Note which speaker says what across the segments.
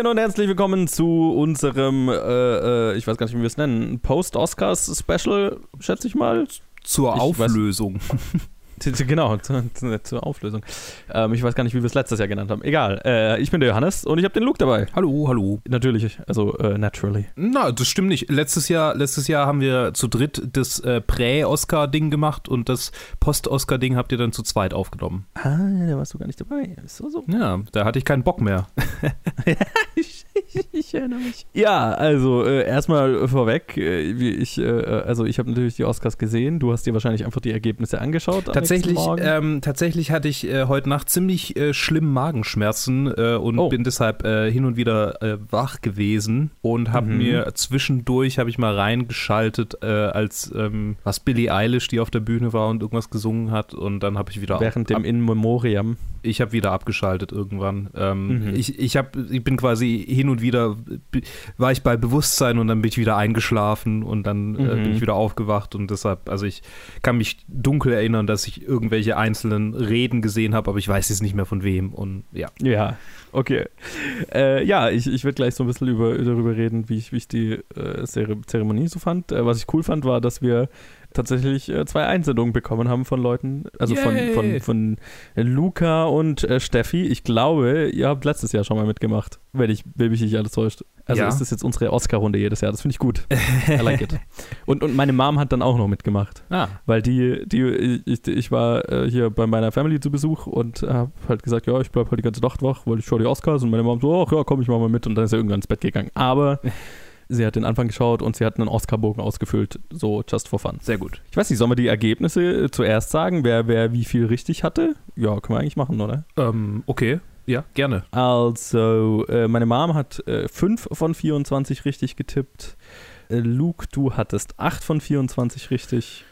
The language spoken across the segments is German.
Speaker 1: Hallöchen und herzlich willkommen zu unserem, äh, äh, ich weiß gar nicht, wie wir es nennen, Post-Oscars-Special, schätze ich mal.
Speaker 2: Zur
Speaker 1: Ich
Speaker 2: Auflösung.
Speaker 1: Genau, zur, zur Auflösung. Ähm, ich weiß gar nicht, wie wir es letztes Jahr genannt haben. Egal. Äh, ich bin der Johannes und ich habe den Luke dabei.
Speaker 2: hallo, hallo.
Speaker 1: Natürlich, also äh, naturally.
Speaker 2: Na, das stimmt nicht. Letztes Jahr, letztes Jahr haben wir zu dritt das äh, Prä-Oscar-Ding gemacht und das Post-Oscar-Ding habt ihr dann zu zweit aufgenommen.
Speaker 1: Ah, da warst du gar nicht dabei. So, so.
Speaker 2: Ja, da hatte ich keinen Bock mehr.
Speaker 1: ich, erinnere mich. Ja, also äh, erstmal vorweg, äh, wie ich, äh, also ich habe natürlich die Oscars gesehen. Du hast dir wahrscheinlich einfach die Ergebnisse angeschaut.
Speaker 2: Tatsächlich, ähm, tatsächlich hatte ich äh, heute Nacht ziemlich äh, schlimm Magenschmerzen äh, und
Speaker 1: Oh.
Speaker 2: bin deshalb äh, hin und wieder äh, wach gewesen und habe
Speaker 1: Mhm.
Speaker 2: mir zwischendurch habe ich mal reingeschaltet, äh, als ähm, was Billie Eilish, die auf der Bühne war und irgendwas gesungen hat und dann habe ich wieder
Speaker 1: Während
Speaker 2: ab,
Speaker 1: dem In Memoriam.
Speaker 2: ich habe wieder abgeschaltet irgendwann. Ähm,
Speaker 1: Mhm.
Speaker 2: ich, ich, hab, ich bin quasi hin und wieder, b- war ich bei Bewusstsein und dann bin ich wieder eingeschlafen und dann äh,
Speaker 1: Mhm.
Speaker 2: bin ich wieder aufgewacht und deshalb, also ich kann mich dunkel erinnern, dass ich irgendwelche einzelnen Reden gesehen habe, aber ich weiß jetzt nicht mehr von wem und ja.
Speaker 1: Ja, okay. Äh, ja, ich, ich werde gleich so ein bisschen über, darüber reden, wie ich, wie ich die äh, Zere- Zeremonie so fand. Äh, was ich cool fand, war, dass wir tatsächlich äh, zwei Einsendungen bekommen haben von Leuten, also von,
Speaker 2: Yay.
Speaker 1: von, von Luca und äh, Steffi. Ich glaube, ihr habt letztes Jahr schon mal mitgemacht, wenn, ich, wenn mich nicht alles täuscht. Also
Speaker 2: Ja.
Speaker 1: ist das jetzt unsere Oscar-Runde jedes Jahr. Das finde ich gut. I like it. Und, und meine Mom hat dann auch noch mitgemacht.
Speaker 2: Ah,
Speaker 1: Weil die, die ich, ich war äh, hier bei meiner Family zu Besuch und habe halt gesagt, ja, ich bleibe halt die ganze Nacht wach, weil ich schaue die Oscars und meine Mom so, ach ja, komm, ich mach mal mit und dann ist sie irgendwann ins Bett gegangen. Aber sie hat den Anfang geschaut und sie hat einen Oscarbogen ausgefüllt, so just for fun.
Speaker 2: sehr gut.
Speaker 1: Ich weiß nicht, sollen wir die Ergebnisse äh, zuerst sagen, wer, wer wie viel richtig hatte? Ja, können wir eigentlich machen, oder?
Speaker 2: Ähm, okay, ja, gerne.
Speaker 1: Also, äh, meine Mom hat äh, 5 von 24 richtig getippt. Äh, Luke, du hattest 8 von 24 richtig.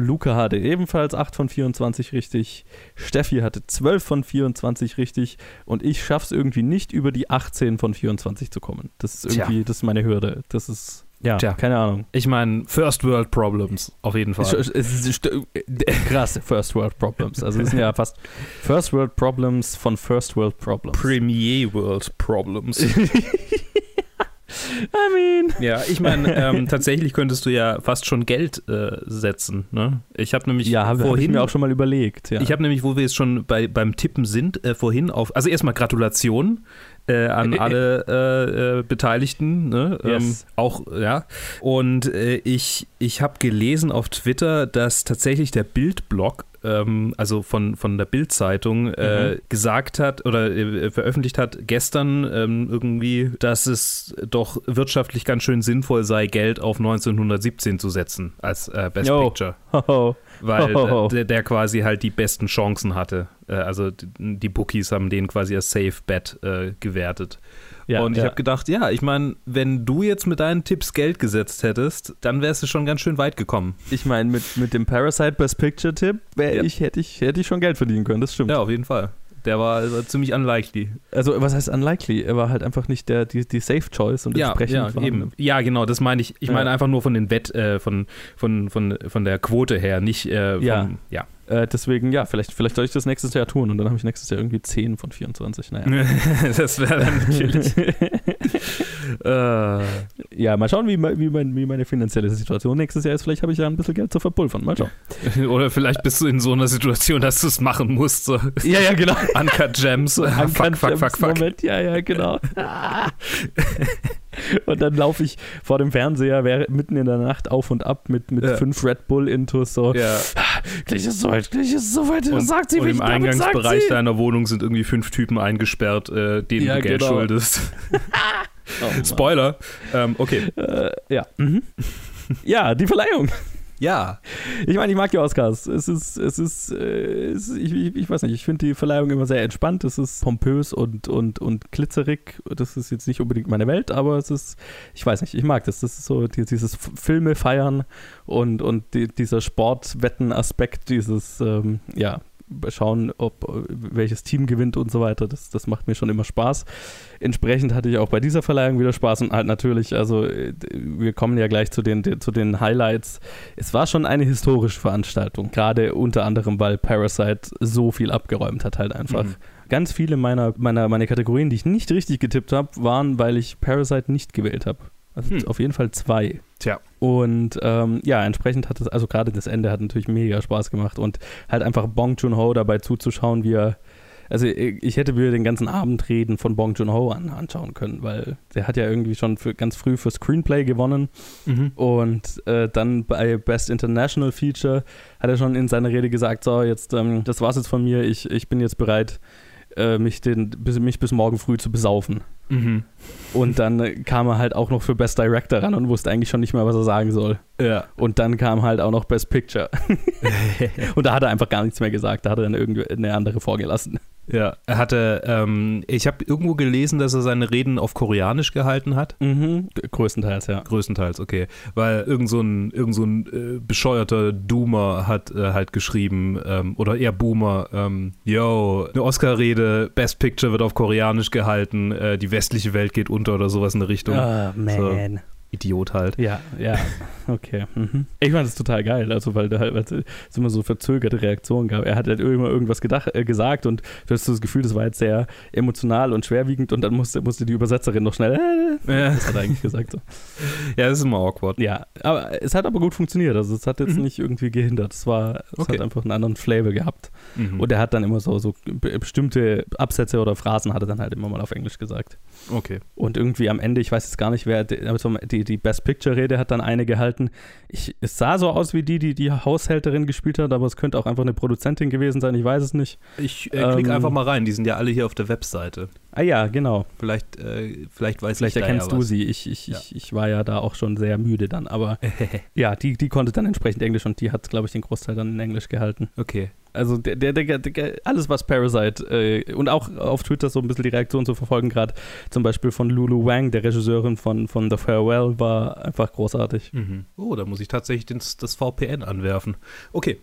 Speaker 1: Luca hatte ebenfalls 8 von 24 richtig. Steffi hatte 12 von 24 richtig. Und ich schaff's irgendwie nicht, über die 18 von 24 zu kommen. Das ist
Speaker 2: Tja.
Speaker 1: irgendwie, das ist meine Hürde. Das ist, ja,
Speaker 2: Tja.
Speaker 1: keine Ahnung.
Speaker 2: Ich meine, First World Problems, auf jeden Fall.
Speaker 1: Es, es, es, äh, krass, First World Problems. Also, es sind ja fast First World Problems von First World Problems.
Speaker 2: Premier World Problems.
Speaker 1: I mean.
Speaker 2: Ja, ich meine, ähm, tatsächlich könntest du ja fast schon Geld äh, setzen. Ne? Ich habe nämlich
Speaker 1: Ja, hab
Speaker 2: vorhin
Speaker 1: mir auch schon mal überlegt. Ja.
Speaker 2: Ich habe nämlich, wo wir jetzt schon bei, beim Tippen sind, äh, vorhin auf. Also erstmal Gratulation äh, an alle äh, äh, Beteiligten. Ne?
Speaker 1: Yes.
Speaker 2: Ähm, auch, ja. Und äh, ich, ich habe gelesen auf Twitter, dass tatsächlich der Bildblog, ähm, also von, von der Bildzeitung, äh,
Speaker 1: Mhm.
Speaker 2: gesagt hat oder äh, veröffentlicht hat gestern ähm, irgendwie, dass es doch wirtschaftlich ganz schön sinnvoll sei, Geld auf 1917 zu setzen als äh, Best
Speaker 1: Jo.
Speaker 2: Picture
Speaker 1: Hoho.
Speaker 2: weil
Speaker 1: Oh.
Speaker 2: äh, der, der quasi halt die besten Chancen hatte. Äh, also die, die Bookies haben den quasi als Safe Bet äh, gewertet.
Speaker 1: Ja,
Speaker 2: und ich
Speaker 1: ja.
Speaker 2: habe gedacht, ja, ich meine, wenn du jetzt mit deinen Tipps Geld gesetzt hättest, dann wärst du schon ganz schön weit gekommen.
Speaker 1: Ich meine, mit, mit dem Parasite Best Picture Tipp ich, hätte ich, hätte ich schon Geld verdienen können, das stimmt.
Speaker 2: Ja, auf jeden Fall. Der war also ziemlich unlikely.
Speaker 1: Also, was heißt unlikely? Er war halt einfach nicht der, die, die Safe Choice und
Speaker 2: Ja,
Speaker 1: entsprechend
Speaker 2: ja, eben. Ja, genau, das meine ich. Ich
Speaker 1: Ja.
Speaker 2: meine einfach nur von den Wett, äh, von, von, von, von der Quote her, nicht äh, vom,
Speaker 1: Ja.
Speaker 2: ja.
Speaker 1: Äh, deswegen, ja, vielleicht, vielleicht soll ich das nächstes Jahr tun und dann habe ich nächstes Jahr irgendwie 10 von 24. Naja.
Speaker 2: das wäre dann natürlich.
Speaker 1: ja, mal schauen, wie, wie, mein, wie meine finanzielle Situation nächstes Jahr ist. Vielleicht habe ich ja ein bisschen Geld zu verpulvern. Mal schauen.
Speaker 2: Oder vielleicht bist du in so einer Situation, dass du es machen musst. So.
Speaker 1: Ja, ja, genau.
Speaker 2: Uncut Gems.
Speaker 1: Uncut
Speaker 2: fuck, fuck, fuck, fuck.
Speaker 1: Moment, ja, ja, genau. und dann laufe ich vor dem Fernseher während, mitten in der Nacht auf und ab mit, mit
Speaker 2: Ja.
Speaker 1: fünf Red Bull Intus so.
Speaker 2: Ja.
Speaker 1: Gleich ist soweit, gleich ist soweit.
Speaker 2: Und,
Speaker 1: sagt sie
Speaker 2: und im Eingangsbereich deiner Wohnung sind irgendwie fünf Typen eingesperrt, äh, denen
Speaker 1: Ja,
Speaker 2: du Geld
Speaker 1: genau.
Speaker 2: schuldest.
Speaker 1: Oh.
Speaker 2: Spoiler. Ähm, okay.
Speaker 1: Äh, ja. Mhm. ja, die Verleihung.
Speaker 2: Ja.
Speaker 1: Ich meine, ich mag die Oscars. Es ist, es ist, äh, es ist ich, ich, ich weiß nicht, ich finde die Verleihung immer sehr entspannt. Es ist pompös und, und, und glitzerig. Das ist jetzt nicht unbedingt meine Welt, aber es ist, ich weiß nicht, ich mag das. Das ist so die, dieses Filme feiern und, und die, dieser Sportwetten-Aspekt, dieses, ähm, ja, schauen, ob welches Team gewinnt und so weiter. Das, das macht mir schon immer Spaß. Entsprechend hatte ich auch bei dieser Verleihung wieder Spaß und halt natürlich, also äh, wir kommen ja gleich zu den, de- zu den Highlights. Es war schon eine historische Veranstaltung, gerade unter anderem, weil Parasite so viel abgeräumt hat, halt einfach.
Speaker 2: Mhm.
Speaker 1: Ganz viele meiner, meiner, meiner Kategorien, die ich nicht richtig getippt habe, waren, weil ich Parasite nicht gewählt habe. Also
Speaker 2: Hm.
Speaker 1: auf jeden Fall zwei.
Speaker 2: Tja.
Speaker 1: Und ähm, ja, entsprechend hat es, also gerade das Ende hat natürlich mega Spaß gemacht und halt einfach Bong Joon-ho dabei zuzuschauen, wie er, also ich hätte mir den ganzen Abend Reden von Bong Joon-ho an, anschauen können, weil der hat ja irgendwie schon für, ganz früh für Screenplay gewonnen
Speaker 2: Mhm.
Speaker 1: und äh, dann bei Best International Feature hat er schon in seiner Rede gesagt, so jetzt, ähm, das war's jetzt von mir, ich, ich bin jetzt bereit, äh, mich, den, bis, mich bis morgen früh zu besaufen.
Speaker 2: Mhm.
Speaker 1: Und dann äh, kam er halt auch noch für Best Director ran und wusste eigentlich schon nicht mehr, was er sagen soll.
Speaker 2: Ja.
Speaker 1: Und dann kam halt auch noch Best Picture. und da hat er einfach gar nichts mehr gesagt. Da hat er dann irgendwie eine andere vorgelassen.
Speaker 2: Ja, er hatte, ähm, ich habe irgendwo gelesen, dass er seine Reden auf Koreanisch gehalten hat.
Speaker 1: Mhm. Größtenteils, ja.
Speaker 2: Größtenteils, okay. Weil irgend so ein, irgend so ein äh, bescheuerter Doomer hat äh, halt geschrieben, ähm, oder eher Boomer, ähm, yo, eine Oscar-Rede, Best Picture wird auf Koreanisch gehalten, äh, die westliche Welt geht unter oder sowas in der Richtung.
Speaker 1: Ah, man.
Speaker 2: Idiot halt.
Speaker 1: Ja, ja, okay. Mhm. Ich fand es total geil, also weil da halt es immer so verzögerte Reaktionen gab. Er hat halt immer irgendwas gedacht, äh, gesagt und du hast das Gefühl, das war jetzt sehr emotional und schwerwiegend und dann musste, musste die Übersetzerin noch schnell, äh,
Speaker 2: Ja.
Speaker 1: das hat er eigentlich gesagt. So.
Speaker 2: Ja, das ist immer awkward.
Speaker 1: Ja, aber es hat aber gut funktioniert, also es hat jetzt
Speaker 2: Mhm.
Speaker 1: nicht irgendwie gehindert. Es war, es
Speaker 2: Okay.
Speaker 1: hat einfach einen anderen Flavor gehabt.
Speaker 2: Mhm.
Speaker 1: Und er hat dann immer so, so be- bestimmte Absätze oder Phrasen hat er dann halt immer mal auf Englisch gesagt.
Speaker 2: Okay.
Speaker 1: Und irgendwie am Ende, ich weiß jetzt gar nicht, wer die, die, Best Picture-Rede hat dann eine gehalten. Ich, es sah so aus wie die, die die Haushälterin gespielt hat, aber es könnte auch einfach eine Produzentin gewesen sein, ich weiß es nicht.
Speaker 2: Ich äh, klicke
Speaker 1: Ähm,
Speaker 2: einfach mal rein, die sind ja alle hier auf der Webseite.
Speaker 1: Ah ja, genau.
Speaker 2: Vielleicht, äh, vielleicht weiß
Speaker 1: Vielleicht
Speaker 2: ich
Speaker 1: erkennst
Speaker 2: ja
Speaker 1: du sie. Ich, ich,
Speaker 2: Ja.
Speaker 1: ich, ich war ja da auch schon sehr müde dann, aber ja, die, die konnte dann entsprechend Englisch und die hat, glaube ich, den Großteil dann in Englisch gehalten.
Speaker 2: Okay.
Speaker 1: Also der, der, der, der, alles, was Parasite äh, und auch auf Twitter so ein bisschen die Reaktion zu verfolgen, gerade zum Beispiel von Lulu Wang, der Regisseurin von, von The Farewell, war einfach großartig.
Speaker 2: Mhm. Oh, da muss ich tatsächlich das, das VPN anwerfen. Okay.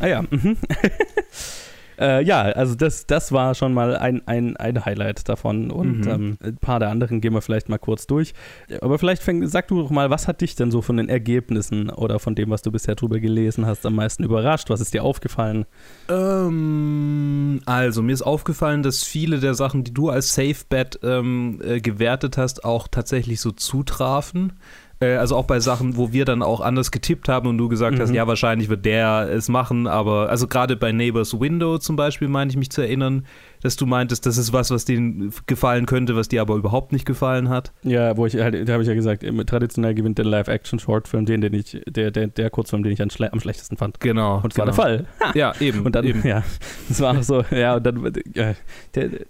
Speaker 1: Ah ja, mhm. äh, ja, also das, das war schon mal ein, ein, ein Highlight davon und
Speaker 2: Mhm.
Speaker 1: ähm, ein paar der anderen gehen wir vielleicht mal kurz durch. Aber vielleicht fäng, sag du doch mal, was hat dich denn so von den Ergebnissen oder von dem, was du bisher drüber gelesen hast, am meisten überrascht? Was ist dir aufgefallen?
Speaker 2: Ähm, also, mir ist aufgefallen, dass viele der Sachen, die du als Safe Bet ähm, äh, gewertet hast, auch tatsächlich so zutrafen. Äh, also auch bei Sachen, wo wir dann auch anders getippt haben und du gesagt hast,
Speaker 1: Mhm.
Speaker 2: ja, wahrscheinlich wird der es machen, aber also gerade bei Neighbors Window zum Beispiel meine ich mich zu erinnern, dass du meintest, das ist was, was denen gefallen könnte, was dir aber überhaupt nicht gefallen hat.
Speaker 1: Ja, wo ich halt, da habe ich ja gesagt, traditionell gewinnt der Live-Action-Shortfilm den, den ich, der, der, der Kurzfilm, den ich am, schle am schlechtesten fand.
Speaker 2: Genau.
Speaker 1: Und das war
Speaker 2: genau.
Speaker 1: der Fall.
Speaker 2: Ja, eben.
Speaker 1: Und dann,
Speaker 2: eben.
Speaker 1: ja, das war auch so, ja, und dann, ja, der, der,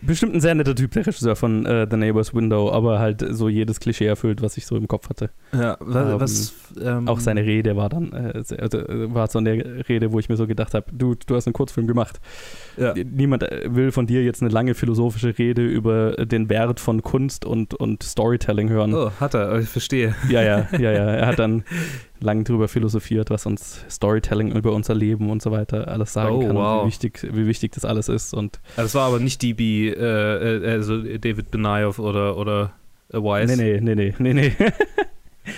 Speaker 1: bestimmt ein sehr netter Typ, der Regisseur von äh, The Neighbor's Window, aber halt so jedes Klischee erfüllt, was ich so im Kopf hatte.
Speaker 2: Ja, was,
Speaker 1: Ähm,
Speaker 2: was ähm,
Speaker 1: Auch seine Rede war dann, äh, also, äh, war so eine Rede, wo ich mir so gedacht habe, du, du hast einen Kurzfilm gemacht.
Speaker 2: Ja.
Speaker 1: Niemand äh, will von dir jetzt eine lange philosophische Rede über äh, den Wert von Kunst und, und Storytelling hören.
Speaker 2: Oh, hat er, ich verstehe.
Speaker 1: Ja, ja, ja, ja. Er hat dann lang drüber philosophiert, was uns Storytelling über unser Leben und so weiter alles sagen
Speaker 2: Oh,
Speaker 1: kann
Speaker 2: wow.
Speaker 1: und wie wichtig, wie wichtig das alles ist. Und
Speaker 2: Also es war aber nicht DB, äh, äh, also David Benayoff oder, oder äh, Wise.
Speaker 1: nee, nee, nee, nee, nee, nee.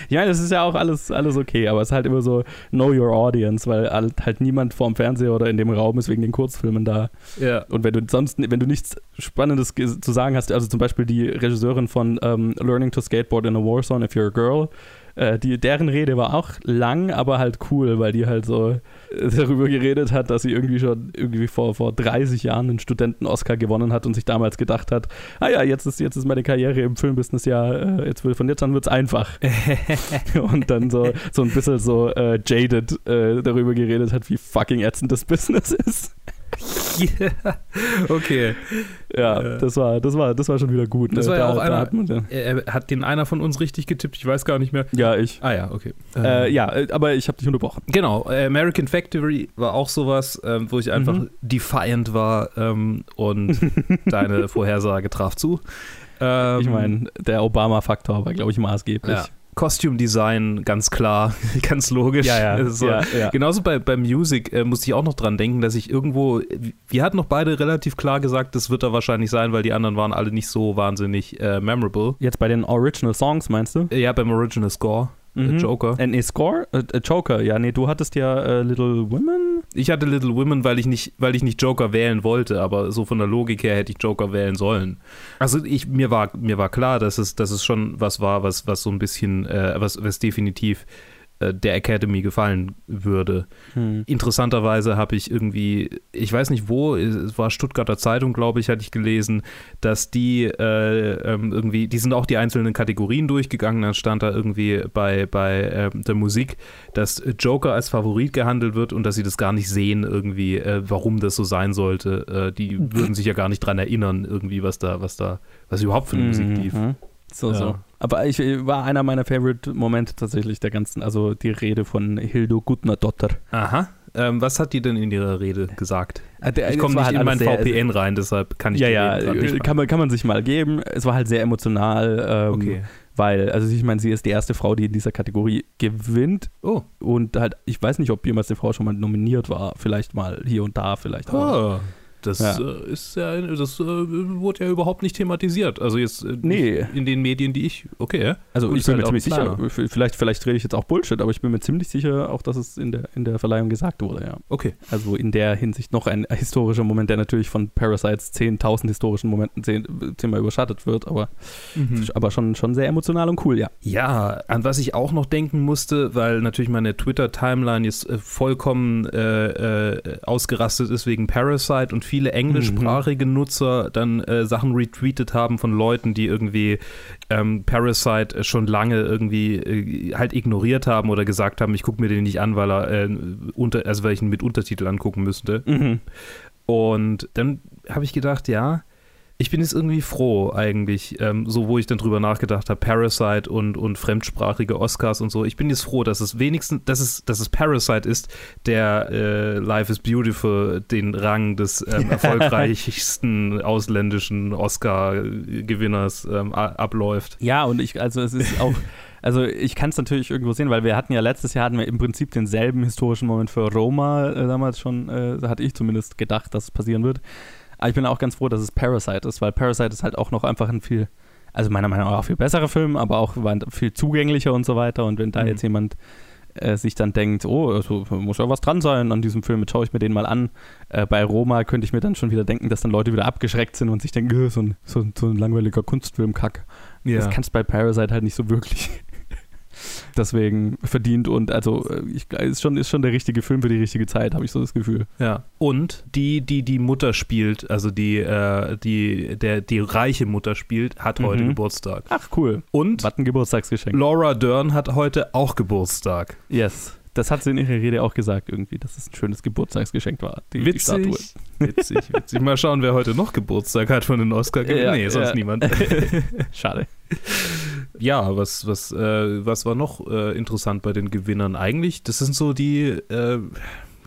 Speaker 1: Ich meine, das ist ja auch alles, alles okay, aber es ist halt immer so Know Your Audience, weil halt, halt niemand vorm Fernseher oder in dem Raum ist wegen den Kurzfilmen da.
Speaker 2: Ja.
Speaker 1: Und wenn du sonst, wenn du nichts Spannendes zu sagen hast, also zum Beispiel die Regisseurin von ähm, Learning to Skateboard in a Warzone If You're a Girl, äh, die, deren Rede war auch lang, aber halt cool, weil die halt so äh, darüber geredet hat, dass sie irgendwie schon irgendwie vor, vor 30 Jahren einen Studenten-Oscar gewonnen hat und sich damals gedacht hat, ah ja, jetzt ist, jetzt ist meine Karriere im Filmbusiness ja, äh, jetzt will, von jetzt an wird es einfach. und dann so, so ein bisschen so äh, jaded äh, darüber geredet hat, wie fucking ätzend das Business ist.
Speaker 2: Okay.
Speaker 1: Ja,
Speaker 2: Äh.
Speaker 1: das war, das war, das war schon wieder gut.
Speaker 2: Das
Speaker 1: ne?
Speaker 2: war ja
Speaker 1: Da-
Speaker 2: auch einer-
Speaker 1: hat man, ja.
Speaker 2: Er, er- hat den einer von uns richtig getippt? Ich weiß gar nicht mehr.
Speaker 1: ja, ich.
Speaker 2: Ah ja, okay.
Speaker 1: Äh, ja, äh, aber ich habe dich unterbrochen.
Speaker 2: Genau, äh, American Factory war auch sowas, ähm, wo ich einfach
Speaker 1: Mhm.
Speaker 2: defiant war ähm, und deine Vorhersage traf zu. Ähm,
Speaker 1: ich meine, der Obama-Faktor war, glaube ich, maßgeblich.
Speaker 2: ja. Costume Design, ganz klar, ganz logisch.
Speaker 1: ja, ja,
Speaker 2: Es ist so-
Speaker 1: ja, ja.
Speaker 2: Genauso bei, bei Music äh, musste ich auch noch dran denken, dass ich irgendwo, wir hatten noch beide relativ klar gesagt, das wird da wahrscheinlich sein, weil die anderen waren alle nicht so wahnsinnig äh, memorable.
Speaker 1: Jetzt bei den Original Songs, meinst du?
Speaker 2: Ja, beim Original Score,
Speaker 1: Mhm.
Speaker 2: Joker.
Speaker 1: Äh, nee, Score? Äh, äh, Joker, ja, nee, du hattest ja äh, Little Women.
Speaker 2: Ich hatte Little Women, weil ich nicht, weil ich nicht Joker wählen wollte, aber so von der Logik her hätte ich Joker wählen sollen. Also ich, mir war, mir war klar, dass es, dass es schon was war, was, was so ein bisschen, äh, was, was definitiv äh, der Academy gefallen würde. Hm. Interessanterweise habe ich irgendwie, ich weiß nicht wo, es war Stuttgarter Zeitung, glaube ich, hatte ich gelesen, dass die äh, ähm, irgendwie, die sind auch die einzelnen Kategorien durchgegangen, dann stand da irgendwie bei, bei äh, der Musik, dass Joker als Favorit gehandelt wird und dass sie das gar nicht sehen, irgendwie, äh, warum das so sein sollte. Äh, die mhm. würden sich ja gar nicht dran erinnern, irgendwie, was da, was da, was überhaupt für eine Musik lief.
Speaker 1: Mhm. So, ja. so. Aber ich war einer meiner Favorite-Momente tatsächlich der ganzen, also die Rede von Hildo Gutner-Dotter.
Speaker 2: Aha. Ähm, was hat die denn in ihrer Rede gesagt? Ah, der, ich komme nicht halt in mein VPN rein, deshalb kann ich
Speaker 1: Ja, ja, kann man, kann man sich mal geben. Es war halt sehr emotional. Ähm, okay. Weil, also ich meine, sie ist die erste Frau, die in dieser Kategorie gewinnt. Oh. Und halt, ich weiß nicht, ob jemals eine Frau schon mal nominiert war. Vielleicht mal hier und da, vielleicht.
Speaker 2: Oh. Das ja. Äh, ist ja, das äh, wurde ja überhaupt nicht thematisiert. Also jetzt äh, nee. in den Medien, die ich, okay.
Speaker 1: Also ich bin halt mir ziemlich sicher, vielleicht, vielleicht rede ich jetzt auch Bullshit, aber ich bin mir ziemlich sicher auch, dass es in der, in der Verleihung gesagt wurde, ja.
Speaker 2: Okay.
Speaker 1: Also in der Hinsicht noch ein historischer Moment, der natürlich von Parasites 10.000 historischen Momenten zehnmal überschattet wird, aber, mhm. aber schon, schon sehr emotional und cool, ja.
Speaker 2: Ja, an was ich auch noch denken musste, weil natürlich meine Twitter-Timeline jetzt vollkommen äh, äh, ausgerastet ist wegen Parasite und viel viele englischsprachige mhm. Nutzer dann äh, Sachen retweetet haben von Leuten, die irgendwie ähm, Parasite schon lange irgendwie äh, halt ignoriert haben oder gesagt haben, ich gucke mir den nicht an, weil er äh, unter, also weil ich ihn mit Untertitel angucken müsste. Mhm. Und dann habe ich gedacht, ja, ich bin jetzt irgendwie froh eigentlich, ähm, so wo ich dann drüber nachgedacht habe, Parasite und, und fremdsprachige Oscars und so. Ich bin jetzt froh, dass es wenigstens, dass es, dass es Parasite ist, der äh, Life is Beautiful den Rang des ähm, erfolgreichsten ausländischen Oscar-Gewinners ähm, abläuft.
Speaker 1: Ja, und ich, also es ist auch. Also ich kann es natürlich irgendwo sehen, weil wir hatten ja letztes Jahr hatten wir im Prinzip denselben historischen Moment für Roma äh, damals schon, äh, hatte ich zumindest gedacht, dass es passieren wird. Aber ich bin auch ganz froh, dass es Parasite ist, weil Parasite ist halt auch noch einfach ein viel, also meiner Meinung nach auch viel besserer Film, aber auch viel zugänglicher und so weiter. Und wenn da mhm. jetzt jemand äh, sich dann denkt, oh, also muss ja was dran sein an diesem Film, jetzt schaue ich mir den mal an. Äh, bei Roma könnte ich mir dann schon wieder denken, dass dann Leute wieder abgeschreckt sind und sich denken, so ein, so, so ein langweiliger Kunstfilm-Kack. Ja. Das kannst du bei Parasite halt nicht so wirklich. Deswegen verdient und also äh, ich, ist, schon, ist schon der richtige Film für die richtige Zeit, habe ich so das Gefühl.
Speaker 2: Ja. Und die, die die Mutter spielt, also die, äh, die, der, die reiche Mutter spielt, hat heute mhm. Geburtstag.
Speaker 1: Ach cool.
Speaker 2: Und
Speaker 1: was ein Geburtstagsgeschenk.
Speaker 2: Laura Dern hat heute auch Geburtstag.
Speaker 1: Yes. Das hat sie in ihrer Rede auch gesagt, irgendwie, dass es ein schönes Geburtstagsgeschenk war,
Speaker 2: die, witzig, die Statue. Witzig, witzig. Mal schauen, wer heute noch Geburtstag hat von den oscar ja, Nee, sonst ja. niemand.
Speaker 1: Schade.
Speaker 2: Ja, was, was, äh, was war noch äh, interessant bei den Gewinnern eigentlich? Das sind so die, äh,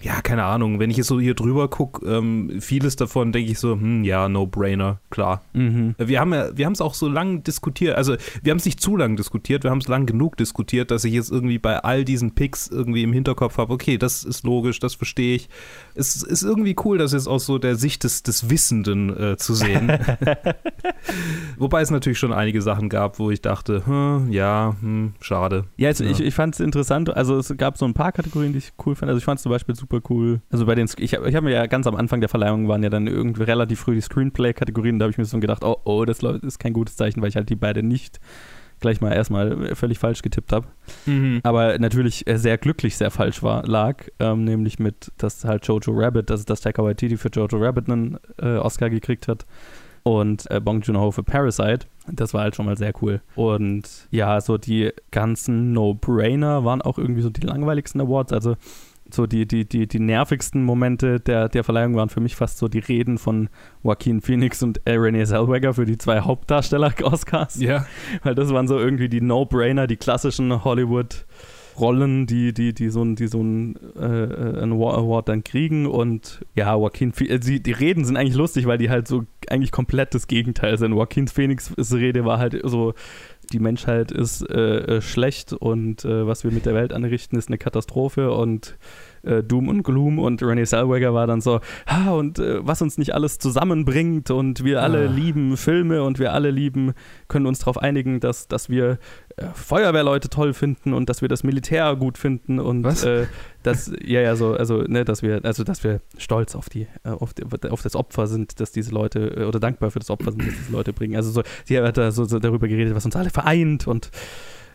Speaker 2: ja, keine Ahnung, wenn ich jetzt so hier drüber gucke, ähm, vieles davon denke ich so, hm, ja, no-brainer, klar. Mhm. Wir haben ja, wir haben es auch so lange diskutiert, also wir haben es nicht zu lang diskutiert, wir haben es lang genug diskutiert, dass ich jetzt irgendwie bei all diesen Picks irgendwie im Hinterkopf habe, okay, das ist logisch, das verstehe ich. Es ist irgendwie cool, das jetzt aus so der Sicht des, des Wissenden äh, zu sehen. Wobei es natürlich schon einige Sachen gab, wo ich dachte, hm, ja, hm, schade.
Speaker 1: Ja, also
Speaker 2: ja.
Speaker 1: ich, ich fand es interessant, also es gab so ein paar Kategorien, die ich cool fand. Also ich fand es zum Beispiel super super cool. Also bei den, ich, ich habe mir ja ganz am Anfang der Verleihung waren ja dann irgendwie relativ früh die Screenplay-Kategorien, da habe ich mir so gedacht, oh, oh, das ist kein gutes Zeichen, weil ich halt die beiden nicht gleich mal erstmal völlig falsch getippt habe. Mhm. Aber natürlich sehr glücklich sehr falsch war, lag, ähm, nämlich mit, dass halt Jojo Rabbit, dass, dass Taika Waititi für Jojo Rabbit einen äh, Oscar gekriegt hat und äh, Bong Joon-ho für Parasite. Das war halt schon mal sehr cool. Und ja, so die ganzen No-Brainer waren auch irgendwie so die langweiligsten Awards. Also so die, die, die, die nervigsten Momente der, der Verleihung waren für mich fast so die Reden von Joaquin Phoenix und äh, Renee Zellweger für die zwei Hauptdarsteller-Oscars.
Speaker 2: Ja.
Speaker 1: Weil das waren so irgendwie die No-Brainer, die klassischen Hollywood- Rollen, die, die, die so, die so einen, äh, einen Award dann kriegen. Und ja, Joaquin, Phoenix, äh, die Reden sind eigentlich lustig, weil die halt so eigentlich komplett das Gegenteil sind. Joaquin Phoenix' Rede war halt so die Menschheit ist äh, äh, schlecht und äh, was wir mit der Welt anrichten, ist eine Katastrophe und äh, Doom und Gloom und Renee Zellweger war dann so, ah, und äh, was uns nicht alles zusammenbringt und wir alle
Speaker 2: Ah.
Speaker 1: lieben Filme und wir alle lieben, können uns darauf einigen, dass, dass wir äh, Feuerwehrleute toll finden und dass wir das Militär gut finden und
Speaker 2: Was?
Speaker 1: Äh, dass, ja, ja, so, also, ne, dass wir, also dass wir stolz auf die, äh, auf, die auf das Opfer sind, dass diese Leute, äh, oder dankbar für das Opfer sind, das diese Leute bringen. Also so, sie hat da so, so darüber geredet, was uns alle vereint und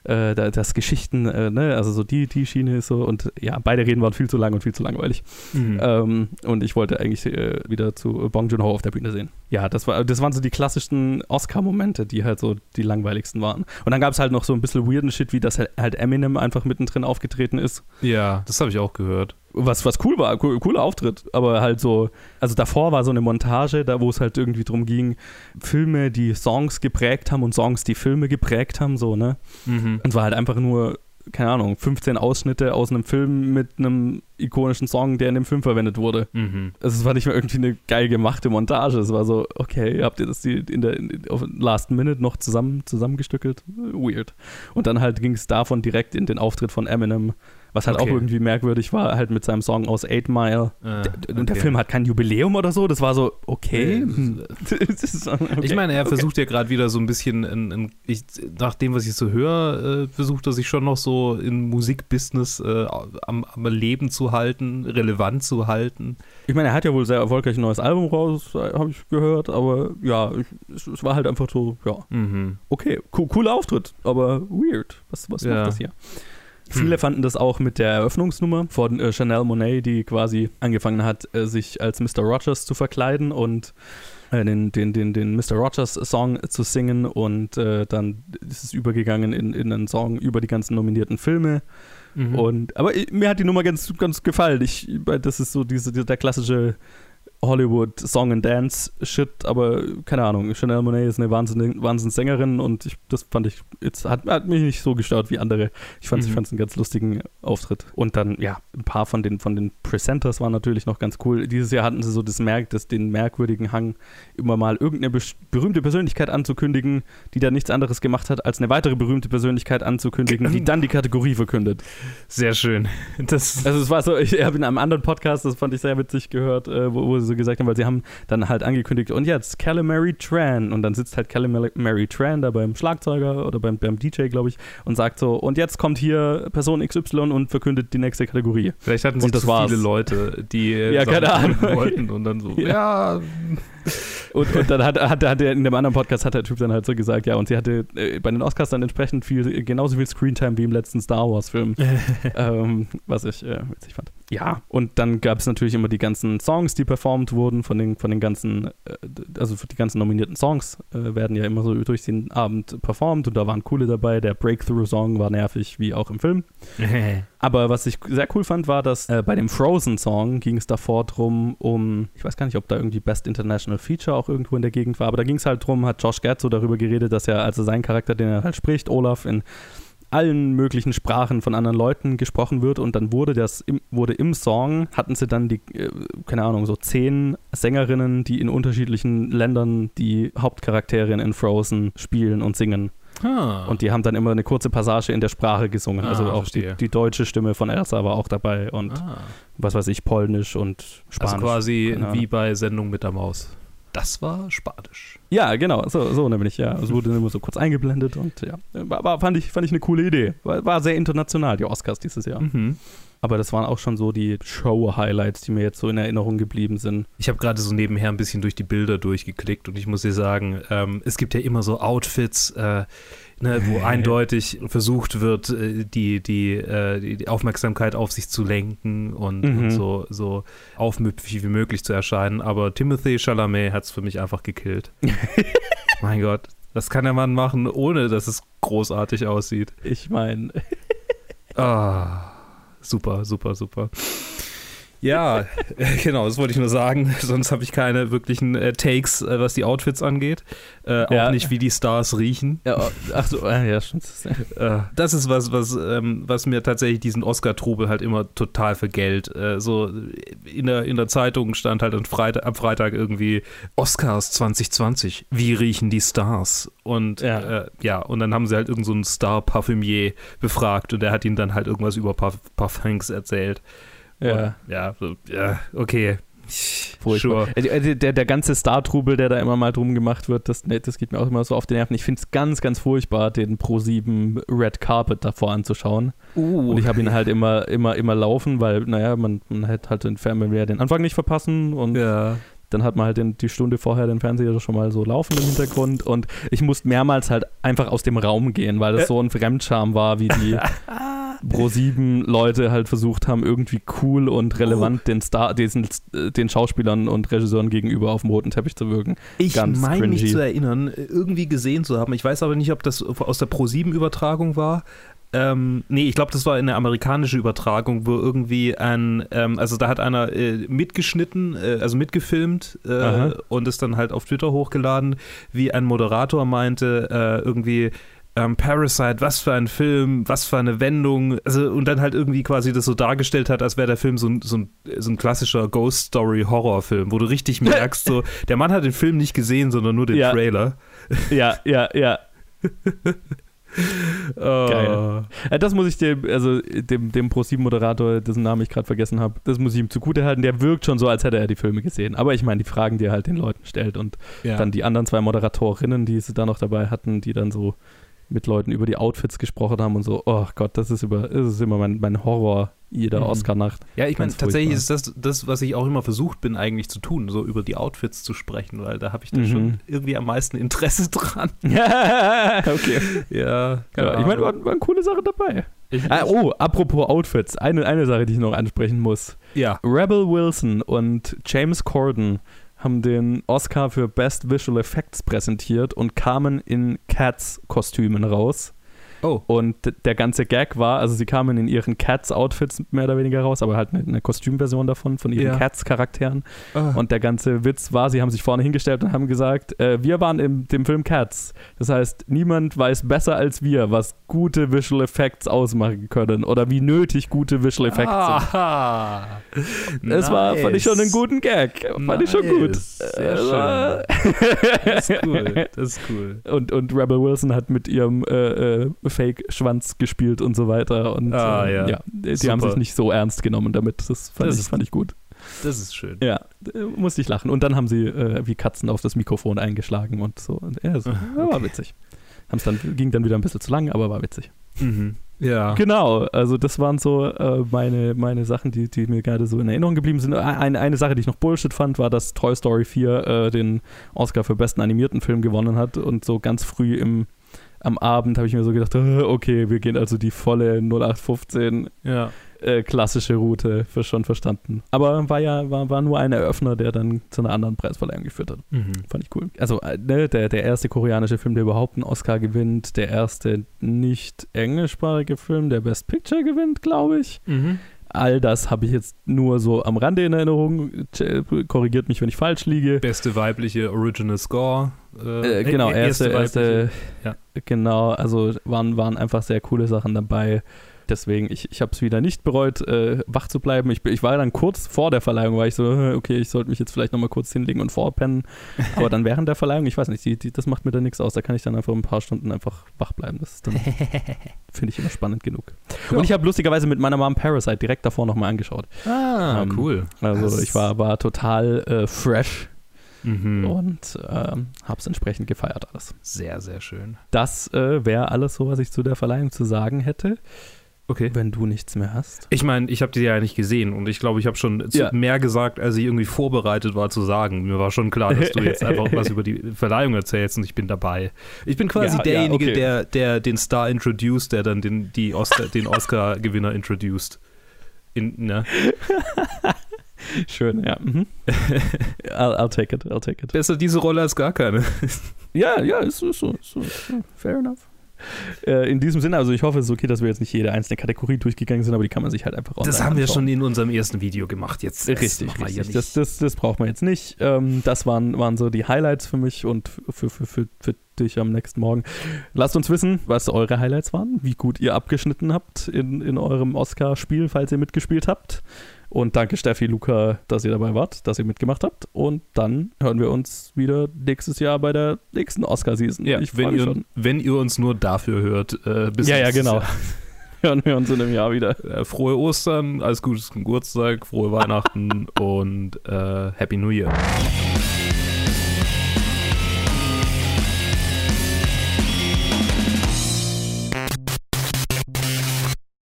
Speaker 1: äh, da- das Geschichten, äh, ne, also so die, die Schiene ist so und ja, beide Reden waren viel zu lang und viel zu langweilig.
Speaker 2: Mhm.
Speaker 1: Ähm, und ich wollte eigentlich äh, wieder zu Bong Joon-ho auf der Bühne sehen. Ja, das, war, das waren so die klassischsten Oscar-Momente, die halt so die langweiligsten waren. Und dann gab es halt noch so ein bisschen weirden Shit, wie dass halt Eminem einfach mittendrin aufgetreten ist.
Speaker 2: ja, das habe ich auch gehört.
Speaker 1: Was, was cool war, cool, cooler Auftritt, aber halt so, also davor war so eine Montage, da wo es halt irgendwie drum ging, Filme, die Songs geprägt haben und Songs, die Filme geprägt haben, so, ne?
Speaker 2: Mhm.
Speaker 1: Und war halt einfach nur, keine Ahnung, 15 Ausschnitte aus einem Film mit einem ikonischen Song, der in dem Film verwendet wurde.
Speaker 2: Mhm.
Speaker 1: Also es war nicht mal irgendwie eine geil gemachte Montage. Es war so, okay, habt ihr das die in der in, auf Last Minute noch zusammen, zusammengestückelt? Weird. Und dann halt ging es davon direkt in den Auftritt von Eminem, was halt
Speaker 2: Okay.
Speaker 1: auch irgendwie merkwürdig war, halt mit seinem Song aus Eight Mile.
Speaker 2: Äh,
Speaker 1: D- Und der
Speaker 2: okay.
Speaker 1: Film hat kein Jubiläum oder so. Das war so, okay.
Speaker 2: Äh,
Speaker 1: okay.
Speaker 2: Ich meine, er
Speaker 1: okay.
Speaker 2: versucht ja gerade wieder so ein bisschen, in, in, ich, nach dem, was ich so höre, äh, versucht er sich schon noch so im Musikbusiness äh, am, am Leben zu halten, relevant zu halten.
Speaker 1: Ich meine, er hat ja wohl sehr erfolgreich ein neues Album raus, habe ich gehört, aber ja, ich, es, war halt einfach so, ja,
Speaker 2: Mhm.
Speaker 1: okay, co cooler Auftritt, aber weird. Was, was
Speaker 2: Ja.
Speaker 1: macht das hier? Viele fanden das auch mit der Eröffnungsnummer von äh, Chanel Monet, die quasi angefangen hat, äh, sich als Mr. Rogers zu verkleiden und äh, den, den, den, den Mr. Rogers-Song zu singen und äh, dann ist es übergegangen in, in einen Song über die ganzen nominierten Filme.
Speaker 2: Mhm.
Speaker 1: Und, aber ich, mir hat die Nummer ganz, ganz gefallen. Ich, das ist so diese, der klassische Hollywood Song and Dance Shit, aber keine Ahnung. Chanel Monet ist eine Wahnsinn, Wahnsinnssängerin und ich, das fand ich, jetzt hat, hat mich nicht so gestört wie andere. Ich fand es
Speaker 2: Mhm.
Speaker 1: einen ganz lustigen Auftritt. Und dann, ja, ein paar von den, von den Presenters waren natürlich noch ganz cool. Dieses Jahr hatten sie so das Merk, das, den merkwürdigen Hang, immer mal irgendeine berühmte Persönlichkeit anzukündigen, die dann nichts anderes gemacht hat, als eine weitere berühmte Persönlichkeit anzukündigen, die dann die Kategorie verkündet.
Speaker 2: Sehr schön. Das,
Speaker 1: Also es war so, ich habe in einem anderen Podcast, das fand ich sehr witzig gehört, äh, wo, wo sie so gesagt haben, weil sie haben dann halt angekündigt, und jetzt Calamari Tran. Und dann sitzt halt Calamari Tran da beim Schlagzeuger oder beim, beim DJ, glaube ich, und sagt so, und jetzt kommt hier Person XY und verkündet die nächste Kategorie.
Speaker 2: vielleicht hatten sie
Speaker 1: Und das
Speaker 2: zu
Speaker 1: war's.
Speaker 2: viele Leute, die
Speaker 1: Ja, keine Ahnung.
Speaker 2: wollten und dann so,
Speaker 1: Ja.
Speaker 2: ja,
Speaker 1: Und, und dann hat, hat, hat er in dem anderen Podcast hat der Typ dann halt so gesagt, ja, und sie hatte äh, bei den Oscars dann entsprechend viel, genauso viel Screentime wie im letzten Star Wars-Film. ähm, was ich äh, witzig fand. Ja, und dann gab es natürlich immer die ganzen Songs, die performt wurden von den, von den ganzen, äh, also für die ganzen nominierten Songs äh, werden ja immer so durch den Abend performt und da waren coole dabei. Der Breakthrough-Song war nervig, wie auch im Film. Aber was ich sehr cool fand, war, dass äh, bei dem Frozen-Song ging es davor drum, um, ich weiß gar nicht, ob da irgendwie Best International Feature auch irgendwo in der Gegend war, aber da ging es halt drum, hat Josh Gad so darüber geredet, dass er, also sein Charakter, den er halt spricht, Olaf, in allen möglichen Sprachen von anderen Leuten gesprochen wird und dann wurde das im, wurde im Song hatten sie dann die äh, keine Ahnung so zehn Sängerinnen die in unterschiedlichen Ländern die Hauptcharakterin in Frozen spielen und singen
Speaker 2: Ah.
Speaker 1: und die haben dann immer eine kurze Passage in der Sprache gesungen.
Speaker 2: Ah,
Speaker 1: also auch die, die deutsche Stimme von Elsa war auch dabei und
Speaker 2: ah.
Speaker 1: was weiß ich, Polnisch und Spanisch.
Speaker 2: Also quasi wie bei Sendung mit der Maus. Das war Spanisch.
Speaker 1: Ja, genau, so, so nämlich, ja. Es wurde immer so kurz eingeblendet und ja. War, war, fand, ich, fand ich eine coole Idee. War, war sehr international, die Oscars dieses Jahr.
Speaker 2: Mhm.
Speaker 1: Aber das waren auch schon so die Show-Highlights, die mir jetzt so in Erinnerung geblieben sind.
Speaker 2: Ich habe gerade so nebenher ein bisschen durch die Bilder durchgeklickt und ich muss dir sagen, ähm, es gibt ja immer so Outfits, äh, ne, wo eindeutig versucht wird, äh, die, die, äh, die, Aufmerksamkeit auf sich zu lenken und,
Speaker 1: Mhm.
Speaker 2: und so, so aufmüpfig wie möglich zu erscheinen. Aber Timothy Chalamet hat es für mich einfach gekillt. mein Gott, was kann der Mann machen, ohne dass es großartig aussieht?
Speaker 1: Ich meine,
Speaker 2: Ah, super, super, super. Ja, genau, das wollte ich nur sagen. Sonst habe ich keine wirklichen äh, Takes, äh, was die Outfits angeht. Äh, auch
Speaker 1: Ja.
Speaker 2: nicht, wie die Stars riechen.
Speaker 1: ja, oh, ach so, äh, ja, stimmt.
Speaker 2: Äh, das ist was, was, ähm, was mir tatsächlich diesen Oscar-Trubel halt immer total vergällt. Äh, so in der, in der Zeitung stand halt am Freitag, am Freitag irgendwie Oscars 2020. Wie riechen die Stars? Und
Speaker 1: Ja.
Speaker 2: ja, äh, und dann haben sie halt irgendeinen so Star-Parfümier befragt und der hat ihnen dann halt irgendwas über Parf Parfums erzählt.
Speaker 1: Ja.
Speaker 2: Ja, so, ja okay.
Speaker 1: Furchtbar.
Speaker 2: Sure.
Speaker 1: Äh, Der, der, der ganze Star-Trubel, der da immer mal drum gemacht wird, das, das geht mir auch immer so auf die Nerven. Ich finde es ganz, ganz furchtbar, den Pro7 Red Carpet davor anzuschauen.
Speaker 2: Uh,
Speaker 1: Und ich habe ihn halt immer, immer, immer laufen, weil, naja, man, man hätte halt den Fernseher den Anfang nicht verpassen und
Speaker 2: ja.
Speaker 1: Dann hat man halt den, die Stunde vorher den Fernseher schon mal so laufen im Hintergrund und ich musste mehrmals halt einfach aus dem Raum gehen, weil das so ein Fremdscham war, wie die Pro7-Leute halt versucht haben, irgendwie cool und relevant den Star, diesen, äh, den Schauspielern und Regisseuren gegenüber auf dem roten Teppich zu wirken.
Speaker 2: Ich meine mich zu erinnern, irgendwie gesehen zu haben. Ich weiß aber nicht, ob das aus der Pro7-Übertragung war. Ähm, nee, ich glaube, das war eine amerikanische Übertragung, wo irgendwie ein, ähm, also da hat einer äh, mitgeschnitten, äh, also mitgefilmt äh, und es dann halt auf Twitter hochgeladen, wie ein Moderator meinte, äh, irgendwie, ähm, Parasite, was für ein Film, was für eine Wendung, also und dann halt irgendwie quasi das so dargestellt hat, als wäre der Film so ein, so ein, so ein klassischer Ghost Story Horrorfilm, wo du richtig merkst, so, der Mann hat den Film nicht gesehen, sondern nur den
Speaker 1: Ja.
Speaker 2: Trailer.
Speaker 1: Ja, ja, ja. Geil. Äh, Das muss ich dem, also dem, dem Pro7-Moderator, dessen Namen ich gerade vergessen habe, das muss ich ihm zugute halten. Der wirkt schon so, als hätte er die Filme gesehen. Aber ich meine, die Fragen, die er halt den Leuten stellt und
Speaker 2: Ja.
Speaker 1: dann die anderen zwei Moderatorinnen, die sie da noch dabei hatten, die dann so mit Leuten über die Outfits gesprochen haben und so, oh Gott, das ist, über, das ist immer mein, mein Horror jeder
Speaker 2: Mhm.
Speaker 1: Oscar-Nacht.
Speaker 2: Ja, ich meine, tatsächlich ist das das, was ich auch immer versucht bin, eigentlich zu tun, so über die Outfits zu sprechen, weil da habe ich dann
Speaker 1: Mhm.
Speaker 2: schon irgendwie am meisten Interesse dran.
Speaker 1: okay.
Speaker 2: Ja,
Speaker 1: Ja, ich meine, waren, waren coole Sachen dabei. Ah, oh, apropos Outfits, eine, eine Sache, die ich noch ansprechen muss.
Speaker 2: ja.
Speaker 1: Rebel Wilson und James Corden haben den Oscar für Best Visual Effects präsentiert und kamen in Cats-Kostümen raus.
Speaker 2: Oh.
Speaker 1: Und der ganze Gag war, also sie kamen in ihren Cats-Outfits mehr oder weniger raus, aber halt eine, eine Kostümversion davon, von ihren
Speaker 2: Ja.
Speaker 1: Cats-Charakteren.
Speaker 2: Ah.
Speaker 1: Und der ganze Witz war, sie haben sich vorne hingestellt und haben gesagt, äh, wir waren im dem Film Cats. Das heißt, niemand weiß besser als wir, was gute Visual Effects ausmachen können oder wie nötig gute Visual Effects sind.
Speaker 2: Aha.
Speaker 1: Das war, fand ich schon einen guten Gag. Fand ich schon gut.
Speaker 2: Nice. Sehr
Speaker 1: Äh,
Speaker 2: schön. Das ist cool. Das ist cool.
Speaker 1: und, und Rebel Wilson hat mit ihrem äh, äh, Fake-Schwanz gespielt und so weiter. Und
Speaker 2: Ah,
Speaker 1: äh,
Speaker 2: ja.
Speaker 1: die
Speaker 2: Super.
Speaker 1: haben sich nicht so ernst genommen damit. Das fand,
Speaker 2: Das
Speaker 1: ich,
Speaker 2: ist
Speaker 1: fand ich gut.
Speaker 2: Das ist schön.
Speaker 1: Ja, äh, musste ich lachen. Und dann haben sie äh, wie Katzen auf das Mikrofon eingeschlagen und so. Und, ja, so ja, war
Speaker 2: okay.
Speaker 1: witzig. Haben's dann, ging dann wieder ein bisschen zu lang, aber war witzig.
Speaker 2: Mhm. Ja.
Speaker 1: Genau, also das waren so äh, meine, meine Sachen, die, die mir gerade so in Erinnerung geblieben sind. Eine, eine Sache, die ich noch Bullshit fand, war, dass Toy Story 4 äh, den Oscar für besten animierten Film gewonnen hat und so ganz früh im, am Abend habe ich mir so gedacht, okay, wir gehen also die volle 0815
Speaker 2: Ja.
Speaker 1: äh, klassische Route für schon verstanden. Aber war ja war, war nur ein Eröffner, der dann zu einer anderen Preisverleihung geführt hat.
Speaker 2: Mhm.
Speaker 1: Fand ich cool. Also äh, ne, der, der erste koreanische Film, der überhaupt einen Oscar gewinnt, der erste nicht englischsprachige Film, der Best Picture gewinnt, glaube ich.
Speaker 2: Mhm.
Speaker 1: All das habe ich jetzt nur so am Rande in Erinnerung. Ch- Korrigiert mich, wenn ich falsch liege.
Speaker 2: Beste weibliche Original Score.
Speaker 1: Äh, genau, erste, erste,
Speaker 2: Ja.
Speaker 1: genau, also waren, waren einfach sehr coole Sachen dabei. Deswegen, ich, ich habe es wieder nicht bereut, äh, wach zu bleiben. Ich, ich war dann kurz vor der Verleihung, war ich so, äh, okay, ich sollte mich jetzt vielleicht nochmal kurz hinlegen und vorpennen. Aber dann während der Verleihung, ich weiß nicht, die, die, das macht mir dann nichts aus. Da kann ich dann einfach ein paar Stunden einfach wach bleiben. Das finde ich immer spannend genug.
Speaker 2: Ja.
Speaker 1: Und ich habe lustigerweise mit meiner Mom Parasite direkt davor nochmal angeschaut.
Speaker 2: Ah,
Speaker 1: Ähm,
Speaker 2: cool.
Speaker 1: Also
Speaker 2: Das-
Speaker 1: ich war, war total äh, fresh
Speaker 2: Mhm.
Speaker 1: und ähm, habe es entsprechend gefeiert alles.
Speaker 2: Sehr, sehr schön.
Speaker 1: Das äh, wäre alles so, was ich zu der Verleihung zu sagen hätte.
Speaker 2: Okay.
Speaker 1: Wenn du nichts mehr hast.
Speaker 2: Ich meine, ich habe die ja nicht gesehen und ich glaube, ich habe schon
Speaker 1: Ja.
Speaker 2: mehr gesagt, als ich irgendwie vorbereitet war zu sagen. Mir war schon klar, dass du jetzt einfach was über die Verleihung erzählst und ich bin dabei. Ich bin quasi
Speaker 1: Ja, ja,
Speaker 2: derjenige,
Speaker 1: okay.
Speaker 2: der, der den Star introduced, der dann den, die Oscar, den Oscar-Gewinner introduced. In, ne?
Speaker 1: Schön, ja. Mhm. I'll, I'll take it, I'll take it.
Speaker 2: Besser diese Rolle als gar keine.
Speaker 1: Ja, ja, ist so, so, so, so. fair enough. Äh, in diesem Sinne, also ich hoffe, es ist okay, dass wir jetzt nicht jede einzelne Kategorie durchgegangen sind, aber die kann man sich halt einfach
Speaker 2: Das haben wir
Speaker 1: anschauen.
Speaker 2: schon in unserem ersten Video gemacht. Jetzt das
Speaker 1: Richtig,
Speaker 2: hier
Speaker 1: richtig.
Speaker 2: nicht.
Speaker 1: Das, das, das braucht man jetzt nicht. Ähm, das waren, waren so die Highlights für mich und für, für, für, für dich am nächsten Morgen. Lasst uns wissen, was eure Highlights waren, wie gut ihr abgeschnitten habt in, in eurem Oscar-Spiel, falls ihr mitgespielt habt. Und danke Steffi, Luca, dass ihr dabei wart, dass ihr mitgemacht habt. Und dann hören wir uns wieder nächstes Jahr bei der nächsten Oscar-Season.
Speaker 2: ja,
Speaker 1: ich
Speaker 2: wenn ihr,
Speaker 1: schon.
Speaker 2: wenn ihr uns nur dafür hört. Äh, bis
Speaker 1: Ja, ja, genau.
Speaker 2: Jahr.
Speaker 1: hören wir uns in einem Jahr wieder.
Speaker 2: Frohe Ostern, alles Gute zum Geburtstag, frohe Weihnachten und äh, Happy New Year.